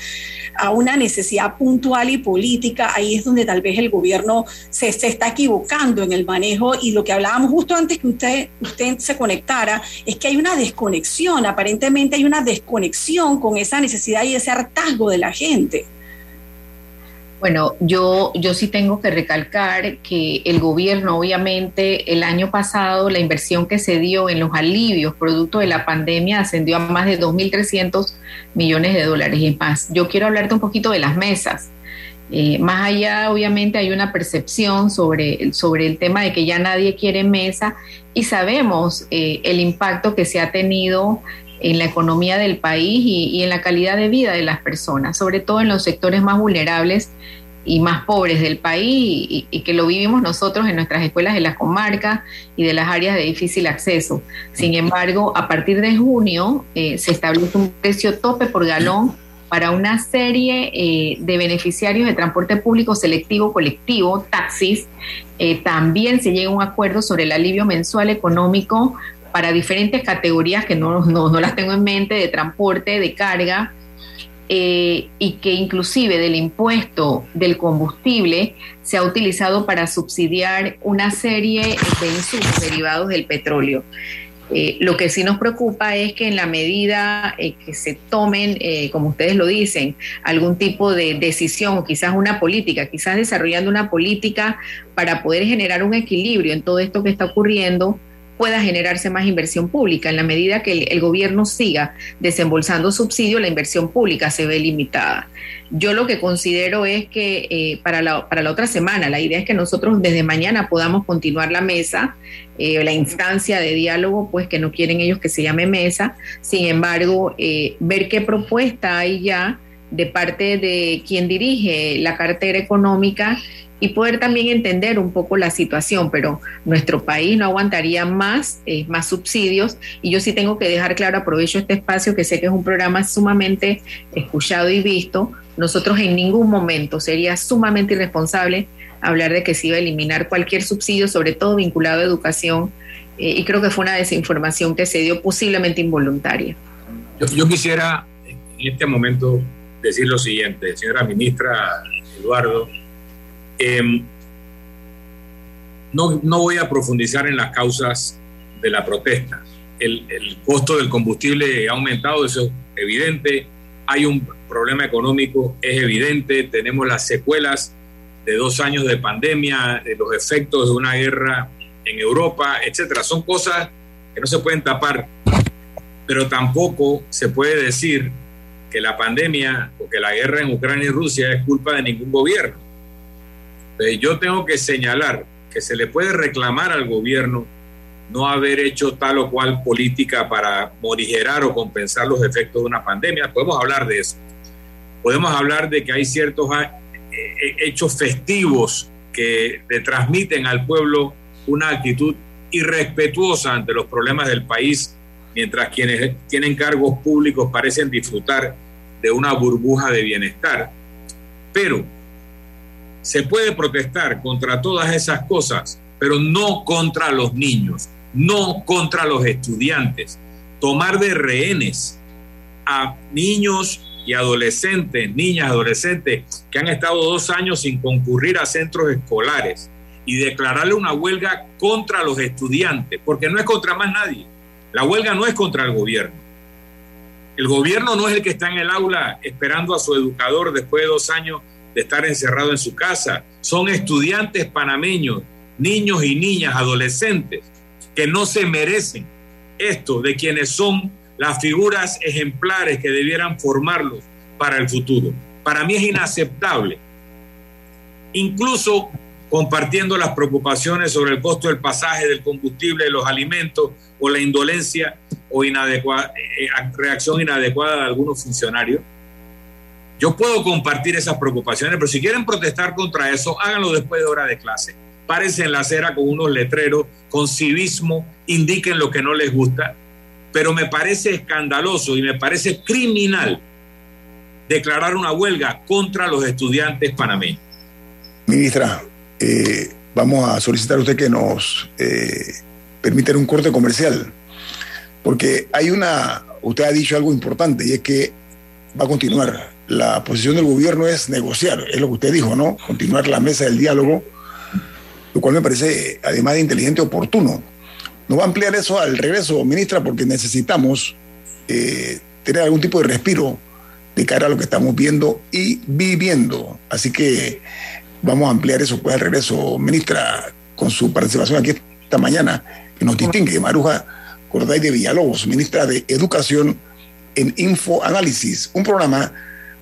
a una necesidad puntual y política, ahí es donde tal vez el gobierno se, se está equivocando en el manejo y lo que hablábamos justo antes que usted, usted se conectara, es que hay una desconexión, aparentemente hay una desconexión con esa necesidad y ese hartazgo de la gente. Bueno, yo, yo sí tengo que recalcar que el gobierno, obviamente, el año pasado la inversión que se dio en los alivios producto de la pandemia ascendió a más de 2.300 millones de dólares y más. Yo quiero hablarte un poquito de las mesas. Eh, más allá, obviamente, hay una percepción sobre, sobre el tema de que ya nadie quiere mesa y sabemos eh, el impacto que se ha tenido en la economía del país y, en la calidad de vida de las personas, sobre todo en los sectores más vulnerables y más pobres del país y, que lo vivimos nosotros en nuestras escuelas de las comarcas y de las áreas de difícil acceso. Sin embargo, a partir de junio eh, se establece un precio tope por galón para una serie eh, de beneficiarios de transporte público selectivo colectivo, taxis. Eh, también se llega a un acuerdo sobre el alivio mensual económico para diferentes categorías que no, no las tengo en mente, de transporte, de carga, eh, y que inclusive del impuesto del combustible se ha utilizado para subsidiar una serie de insumos derivados del petróleo. Eh, lo que sí nos preocupa es que en la medida eh, que se tomen, como ustedes lo dicen, algún tipo de decisión quizás una política, quizás desarrollando una política para poder generar un equilibrio en todo esto que está ocurriendo, pueda generarse más inversión pública. En la medida que el, gobierno siga desembolsando subsidio, la inversión pública se ve limitada. Yo lo que considero es que eh, para, la, para la otra semana, la idea es que nosotros desde mañana podamos continuar la mesa, eh, la instancia de diálogo, pues que no quieren ellos que se llame mesa. Sin embargo, eh, ver qué propuesta hay ya de parte de quien dirige la cartera económica y poder también entender un poco la situación, pero nuestro país no aguantaría más, eh, más subsidios y yo sí tengo que dejar claro, aprovecho este espacio que sé que es un programa sumamente escuchado y visto, nosotros en ningún momento sería sumamente irresponsable hablar de que se iba a eliminar cualquier subsidio, sobre todo vinculado a educación, eh, y creo que fue una desinformación que se dio posiblemente involuntaria. Yo, yo quisiera en este momento decir lo siguiente, señora ministra Eduardo, Em, no, no, voy a profundizar en las causas de la protesta. El, el, costo del combustible ha aumentado, eso es evidente. Hay un problema económico, es evidente. Tenemos las secuelas de dos años de pandemia, de los efectos de una guerra en Europa, etcétera. Son cosas que no se pueden tapar, pero tampoco se puede decir que la pandemia o que la guerra en Ucrania y Rusia es culpa de ningún gobierno yo tengo que señalar que se le puede reclamar al gobierno no haber hecho tal o cual política para morigerar o compensar los efectos de una pandemia. Podemos hablar de eso. Podemos hablar de que hay ciertos ah, eh, hechos festivos que le transmiten al pueblo una actitud irrespetuosa ante los problemas del país, mientras quienes tienen cargos públicos parecen disfrutar de una burbuja de bienestar. Pero se puede protestar contra todas esas cosas, pero no contra los niños, no contra los estudiantes. Tomar de rehenes a niños y adolescentes, niñas, adolescentes que han estado dos años sin concurrir a centros escolares y declararle una huelga contra los estudiantes, porque no es contra más nadie. La huelga no es contra el gobierno. El gobierno no es el que está en el aula esperando a su educador después de dos años de estar encerrado en su casa. Son estudiantes panameños, niños y niñas, adolescentes, que no se merecen esto de quienes son las figuras ejemplares que debieran formarlos para el futuro. Para mí es inaceptable. Incluso compartiendo las preocupaciones sobre el costo del pasaje, del combustible, de los alimentos o la indolencia o eh, reacción inadecuada de algunos funcionarios yo puedo compartir esas preocupaciones, pero si quieren protestar contra eso, háganlo después de hora de clase. Párense en la acera con unos letreros, con civismo, indiquen lo que no les gusta. Pero me parece escandaloso y me parece criminal declarar una huelga contra los estudiantes panameños. Ministra, eh, vamos a solicitar a usted que nos eh, permita un corte comercial, porque hay una, usted ha dicho algo importante y es que va a continuar la posición del gobierno es negociar, es lo que usted dijo, ¿no? Continuar la mesa del diálogo, lo cual me parece, además de inteligente, oportuno. ¿No va a ampliar eso al regreso, ministra? Porque necesitamos eh, tener algún tipo de respiro de cara a lo que estamos viendo y viviendo. Así que vamos a ampliar eso pues al regreso, ministra, con su participación aquí esta mañana, que nos distingue, Maruja Corday de Villalobos, ministra de Educación en Info Análisis, un programa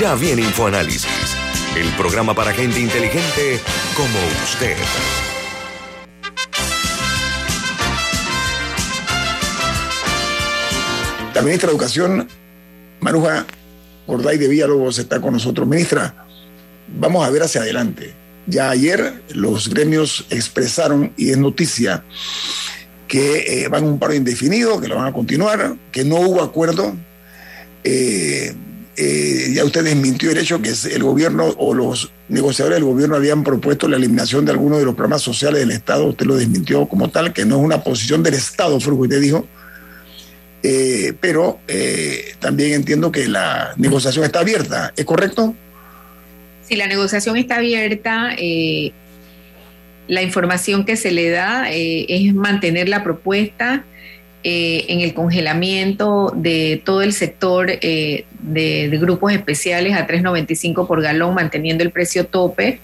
Ya viene InfoAnálisis, el programa para gente inteligente como usted. La ministra de Educación, Maruja Gorday de Villalobos, está con nosotros. Ministra, vamos a ver hacia adelante. Ya ayer los gremios expresaron, y es noticia, que eh, van a un paro indefinido, que lo van a continuar, que no hubo acuerdo. Eh, eh, ya usted desmintió el hecho que el gobierno o los negociadores del gobierno habían propuesto la eliminación de algunos de los programas sociales del Estado. Usted lo desmintió como tal, que no es una posición del Estado, fue lo que dijo. Eh, pero eh, también entiendo que la negociación está abierta, ¿es correcto? Sí, la negociación está abierta. la información que se le da es mantener la propuesta eh, en el congelamiento de todo el sector eh, de, grupos especiales a 3.95 por galón, manteniendo el precio tope,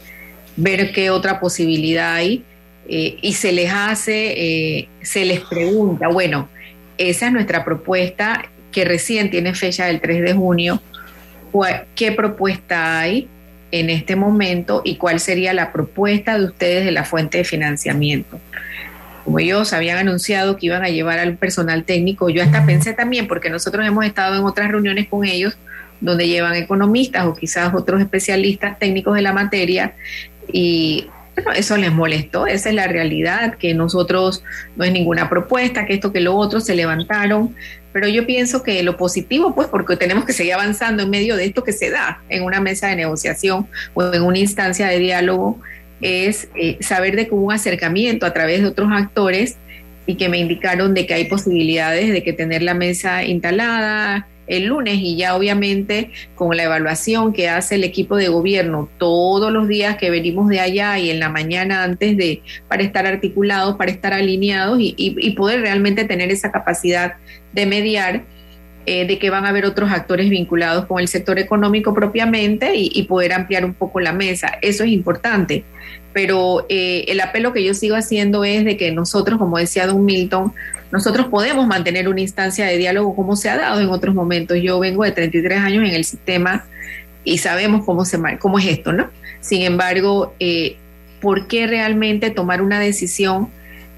ver qué otra posibilidad hay. Eh, y se les hace, se les pregunta, bueno, esa es nuestra propuesta que recién tiene fecha del 3 de junio. ¿Qué propuesta hay en este momento y cuál sería la propuesta de ustedes de la fuente de financiamiento? Como ellos habían anunciado que iban a llevar al personal técnico, yo hasta pensé también, porque nosotros hemos estado en otras reuniones con ellos donde llevan economistas o quizás otros especialistas técnicos de la materia y eso les molestó, esa es la realidad, que nosotros no es ninguna propuesta, que esto, que lo otro, se levantaron, pero yo pienso que lo positivo, pues porque tenemos que seguir avanzando en medio de esto que se da en una mesa de negociación o en una instancia de diálogo, es eh, saber de un acercamiento a través de otros actores y que me indicaron de que hay posibilidades de que tener la mesa instalada el lunes y ya obviamente con la evaluación que hace el equipo de gobierno todos los días que venimos de allá y en la mañana antes de para estar articulados, para estar alineados y, poder realmente tener esa capacidad de mediar. Eh, de que van a haber otros actores vinculados con el sector económico propiamente y, poder ampliar un poco la mesa. Eso es importante pero eh, el apelo que yo sigo haciendo es de que nosotros, como decía Don Milton, nosotros podemos mantener una instancia de diálogo como se ha dado en otros momentos. Yo vengo de 33 años en el sistema y sabemos cómo, se, cómo es esto, ¿no? Sin embargo, eh, ¿por qué realmente tomar una decisión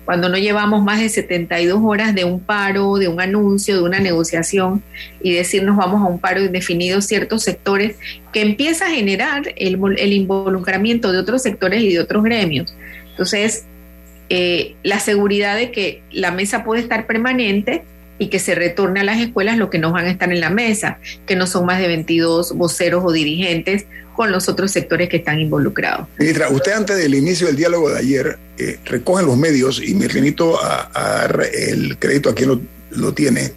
cuando no llevamos más de 72 horas de un paro, de un anuncio, de una negociación y decirnos vamos a un paro indefinido ciertos sectores que empieza a generar el, involucramiento de otros sectores y de otros gremios. Entonces, eh, la seguridad de que la mesa puede estar permanente y que se retorne a las escuelas lo que nos van a estar en la mesa, que no son más de 22 voceros o dirigentes con los otros sectores que están involucrados. Ministra, usted antes del inicio del diálogo de ayer eh, recoge los medios y me remito a, dar el crédito a quien lo, lo tiene,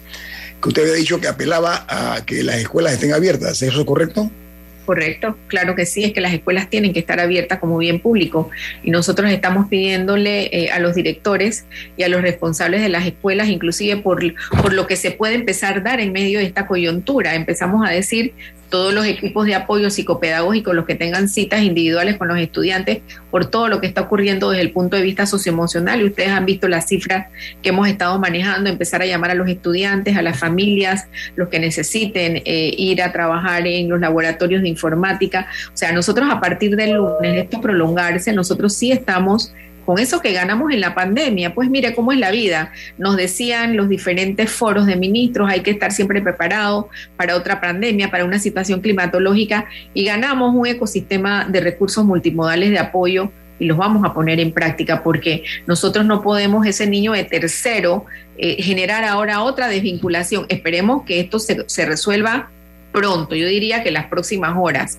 que usted había dicho que apelaba a que las escuelas estén abiertas, ¿es eso correcto? Correcto, claro que sí, es que las escuelas tienen que estar abiertas como bien público y nosotros estamos pidiéndole eh, a los directores y a los responsables de las escuelas, inclusive por, por lo que se puede empezar a dar en medio de esta coyuntura. Empezamos a decir, todos los equipos de apoyo psicopedagógico, los que tengan citas individuales con los estudiantes, por todo lo que está ocurriendo desde el punto de vista socioemocional. Y ustedes han visto las cifras que hemos estado manejando, empezar a llamar a los estudiantes, a las familias, los que necesiten eh, ir a trabajar en los laboratorios de informática. O sea, nosotros a partir del lunes, esto prolongarse, nosotros sí estamos con eso que ganamos en la pandemia. Pues mire cómo es la vida. Nos decían los diferentes foros de ministros, hay que estar siempre preparado para otra pandemia, para una situación climatológica, y ganamos un ecosistema de recursos multimodales de apoyo y los vamos a poner en práctica porque nosotros no podemos ese niño de tercero eh, generar ahora otra desvinculación. Esperemos que esto se, se resuelva pronto, yo diría que las próximas horas.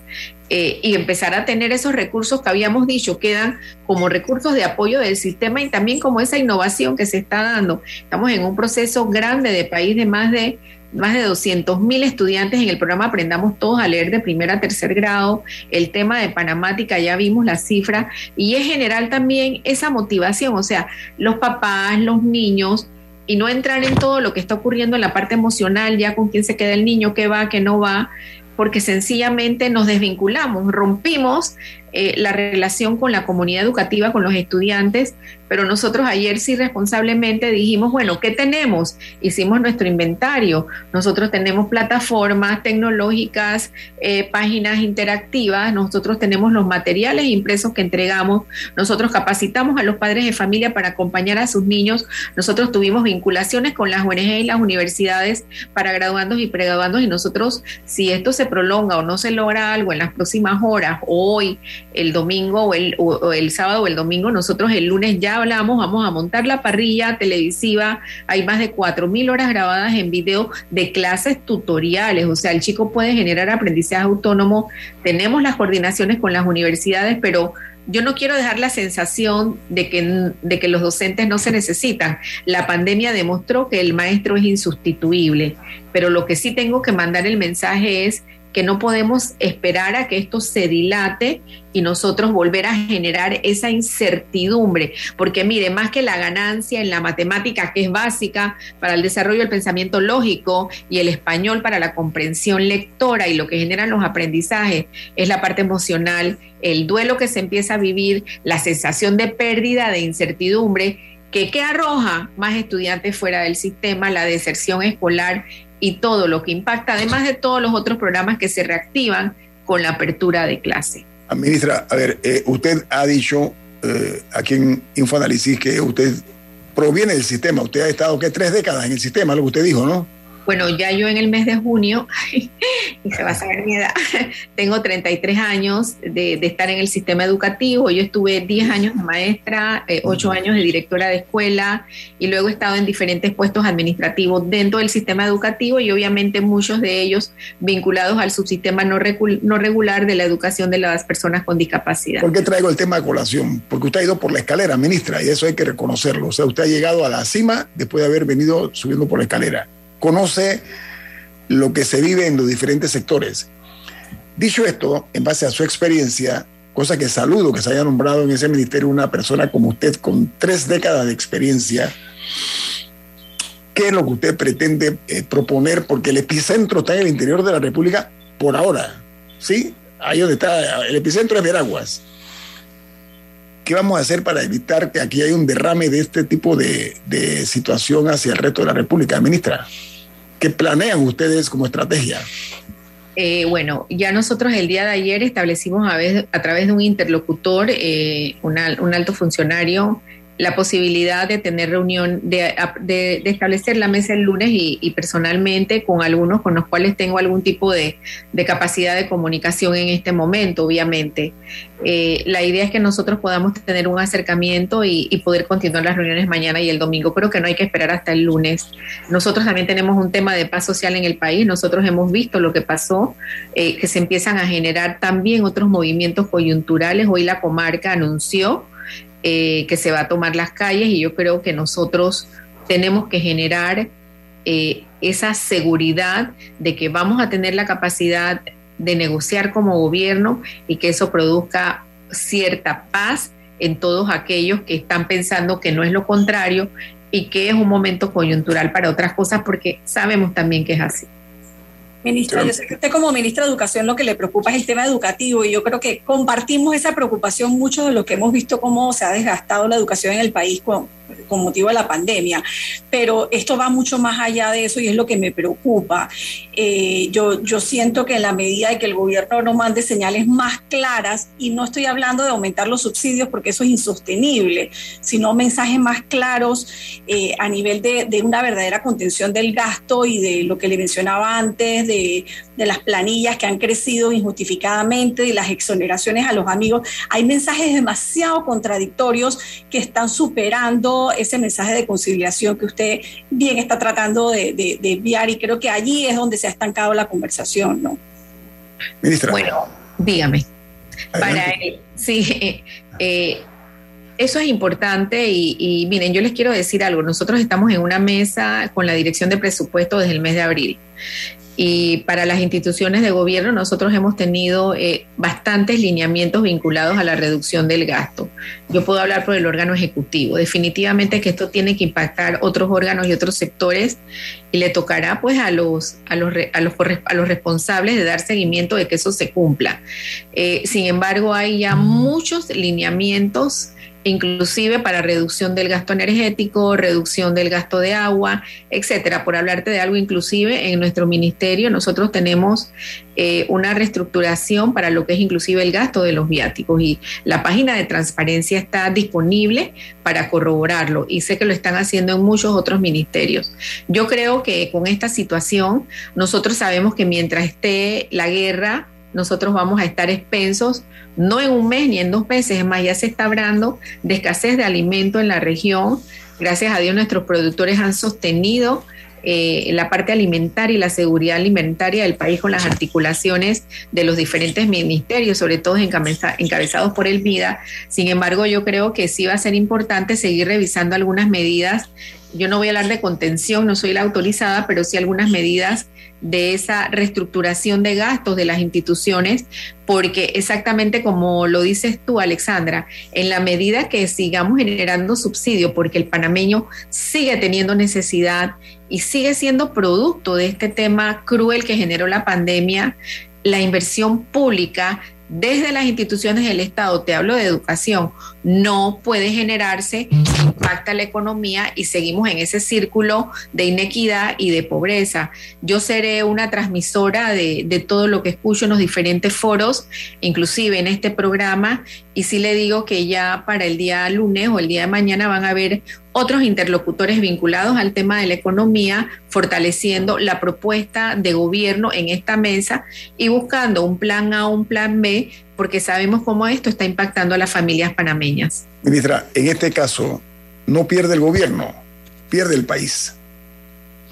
Eh, y empezar a tener esos recursos que habíamos dicho quedan como recursos de apoyo del sistema y también como esa innovación que se está dando. Estamos en un proceso grande de país de más de más de 200 mil estudiantes en el programa Aprendamos Todos a Leer de primer a tercer grado, el tema de Panamática, ya vimos la cifra, y es general también esa motivación, o sea, los papás, los niños, y no entrar en todo lo que está ocurriendo en la parte emocional, ya con quién se queda el niño, qué va, qué no va, porque sencillamente nos desvinculamos, rompimos eh, la relación con la comunidad educativa, con los estudiantes, pero nosotros ayer sí responsablemente dijimos, bueno, ¿qué tenemos? Hicimos nuestro inventario. Nosotros tenemos plataformas tecnológicas, eh, páginas interactivas, nosotros tenemos los materiales impresos que entregamos, nosotros capacitamos a los padres de familia para acompañar a sus niños, nosotros tuvimos vinculaciones con las ONG y las universidades para graduandos y pregraduandos y nosotros, si esto se prolonga o no se logra algo en las próximas horas, hoy, el domingo o el, o el sábado o el domingo, nosotros el lunes ya hablamos, vamos a montar la parrilla televisiva, hay más de 4.000 horas grabadas en video de clases tutoriales, o sea, el chico puede generar aprendizaje autónomo, tenemos las coordinaciones con las universidades, pero yo no quiero dejar la sensación de que, de que los docentes no se necesitan. La pandemia demostró que el maestro es insustituible, pero lo que sí tengo que mandar el mensaje es que no podemos esperar a que esto se dilate y nosotros volver a generar esa incertidumbre, porque mire, más que la ganancia en la matemática, que es básica para el desarrollo del pensamiento lógico, y el español para la comprensión lectora y lo que generan los aprendizajes, es la parte emocional, el duelo que se empieza a vivir, la sensación de pérdida, de incertidumbre, que, que arroja más estudiantes fuera del sistema, la deserción escolar y todo lo que impacta, además de todos los otros programas que se reactivan con la apertura de clase. Ministra, a ver, eh, usted ha dicho eh, aquí en Infoanálisis que usted proviene del sistema, usted ha estado que tres décadas en el sistema, lo que usted dijo, ¿no? Bueno, ya yo en el mes de junio, y se va a saber mi edad, tengo 33 años de, estar en el sistema educativo. Yo estuve 10 años de maestra, 8 eh, años de directora de escuela y luego he estado en diferentes puestos administrativos dentro del sistema educativo y obviamente muchos de ellos vinculados al subsistema no, no regular de la educación de las personas con discapacidad. ¿Por qué traigo el tema de colación? Porque usted ha ido por la escalera, ministra, y eso hay que reconocerlo. O sea, usted ha llegado a la cima después de haber venido subiendo por la escalera conoce lo que se vive en los diferentes sectores. Dicho esto, en base a su experiencia, cosa que saludo que se haya nombrado en ese ministerio una persona como usted con tres décadas de experiencia, ¿qué es lo que usted pretende eh, proponer? Porque el epicentro está en el interior de la República por ahora, ¿sí? Ahí donde está, el epicentro es Veraguas. ¿Qué vamos a hacer para evitar que aquí haya un derrame de este tipo de, situación hacia el resto de la República, ministra? ¿Qué planean ustedes como estrategia? Eh, bueno, ya nosotros el día de ayer establecimos a, a través de un interlocutor, eh, un alto funcionario la posibilidad de tener reunión, de, establecer la mesa el lunes y, personalmente con algunos con los cuales tengo algún tipo de, capacidad de comunicación en este momento, obviamente. Eh, la idea es que nosotros podamos tener un acercamiento y, poder continuar las reuniones mañana y el domingo. Creo que no hay que esperar hasta el lunes. Nosotros también tenemos un tema de paz social en el país. Nosotros hemos visto lo que pasó, eh, que se empiezan a generar también otros movimientos coyunturales. Hoy la comarca anunció eh, que se va a tomar las calles y yo creo que nosotros tenemos que generar eh, esa seguridad de que vamos a tener la capacidad de negociar como gobierno y que eso produzca cierta paz en todos aquellos que están pensando que no es lo contrario y que es un momento coyuntural para otras cosas porque sabemos también que es así. Ministra, yo sé que usted como ministra de Educación lo que le preocupa es el tema educativo y yo creo que compartimos esa preocupación mucho de lo que hemos visto cómo se ha desgastado la educación en el país con, motivo de la pandemia, pero esto va mucho más allá de eso y es lo que me preocupa. Eh, yo, yo siento que en la medida de que el gobierno no mande señales más claras, y no estoy hablando de aumentar los subsidios porque eso es insostenible, sino mensajes más claros eh, a nivel de, de, una verdadera contención del gasto y de lo que le mencionaba antes, de, de las planillas que han crecido injustificadamente, de las exoneraciones a los amigos. Hay mensajes demasiado contradictorios que están superando ese mensaje de conciliación que usted bien está tratando de, enviar y creo que allí es donde se ha estancado la conversación, ¿no? Ministra. Bueno, dígame. Para, sí, eh, eso es importante y, y, miren, yo les quiero decir algo. Nosotros estamos en una mesa con la dirección de presupuesto desde el mes de abril y para las instituciones de gobierno nosotros hemos tenido eh, bastantes lineamientos vinculados a la reducción del gasto. Yo puedo hablar por el órgano ejecutivo. Definitivamente que esto tiene que impactar otros órganos y otros sectores y le tocará pues a los, a los, a los, a los responsables de dar seguimiento de que eso se cumpla. Eh, sin embargo, hay ya muchos lineamientos inclusive para reducción del gasto energético, reducción del gasto de agua, etcétera. Por hablarte de algo, inclusive en nuestro ministerio nosotros tenemos eh, una reestructuración para lo que es inclusive el gasto de los viáticos y la página de transparencia está disponible para corroborarlo y sé que lo están haciendo en muchos otros ministerios. Yo creo que con esta situación nosotros sabemos que mientras esté la guerra, nosotros vamos a estar expensos, no en un mes ni en dos meses, es más, ya se está hablando de escasez de alimento en la región. Gracias a Dios nuestros productores han sostenido eh, la parte alimentaria y la seguridad alimentaria del país con las articulaciones de los diferentes ministerios, sobre todo encabezados por el MIDA. Sin embargo, yo creo que sí va a ser importante seguir revisando algunas medidas. Yo no voy a hablar de contención, no soy la autorizada, pero sí algunas medidas de esa reestructuración de gastos de las instituciones, porque exactamente como lo dices tú, Alexandra, en la medida que sigamos generando subsidio, porque el panameño sigue teniendo necesidad y sigue siendo producto de este tema cruel que generó la pandemia, la inversión pública desde las instituciones del Estado, te hablo de educación, no puede generarse, impacta la economía y seguimos en ese círculo de inequidad y de pobreza. Yo seré una transmisora de, todo lo que escucho en los diferentes foros, inclusive en este programa, y sí le digo que ya para el día lunes o el día de mañana van a haber otros interlocutores vinculados al tema de la economía, fortaleciendo la propuesta de gobierno en esta mesa y buscando un plan A, un plan B, porque sabemos cómo esto está impactando a las familias panameñas. Ministra, en este caso, no pierde el gobierno, pierde el país,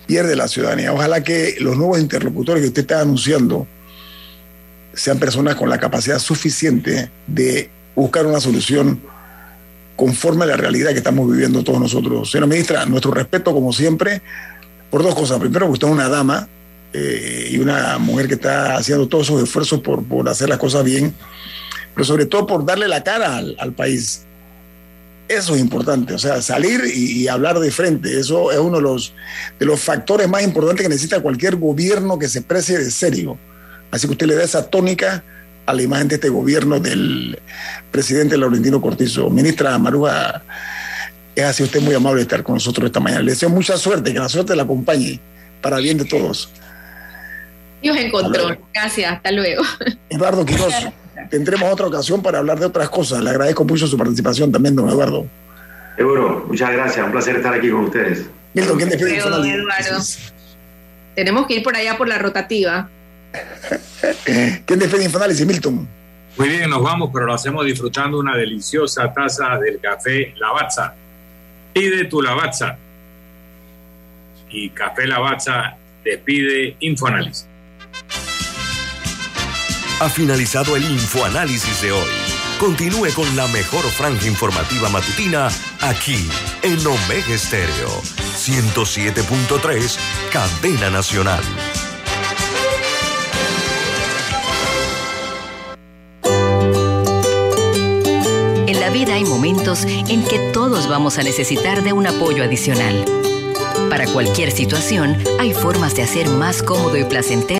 pierde la ciudadanía. Ojalá que los nuevos interlocutores que usted está anunciando sean personas con la capacidad suficiente de buscar una solución conforme a la realidad que estamos viviendo todos nosotros. Señora ministra, nuestro respeto como siempre por dos cosas. Primero, que usted es una dama eh, y una mujer que está haciendo todos esos esfuerzos por, por, hacer las cosas bien, pero sobre todo por darle la cara al, país. Eso es importante, o sea, salir y, y, hablar de frente, eso es uno de los, de los factores más importantes que necesita cualquier gobierno que se precie de serio. Así que usted le da esa tónica a la imagen de este gobierno del presidente Laurentino Cortizo. Ministra Maruja, es así usted muy amable de estar con nosotros esta mañana. Le deseo mucha suerte, que la suerte la acompañe para bien de todos. Dios encontró. Gracias, hasta luego. Eduardo Quiroz, tendremos otra ocasión para hablar de otras cosas. Le agradezco mucho su participación también, don Eduardo. Seguro, muchas gracias, un placer estar aquí con ustedes. Milton, ¿quién despide Eduardo. Tenemos que ir por allá por la rotativa. ¿Quién despide Infoanálisis, Milton? Muy bien, nos vamos, pero lo hacemos disfrutando una deliciosa taza del café Lavazza. Pide tu Lavazza. Y Café Lavazza despide Infoanálisis. Ha finalizado el Infoanálisis de hoy. Continúe con la mejor franja informativa matutina aquí en Omega Estéreo 107.3, Cadena Nacional. En la vida hay momentos en que todos vamos a necesitar de un apoyo adicional. Para cualquier situación, hay formas de hacer más cómodo y placentero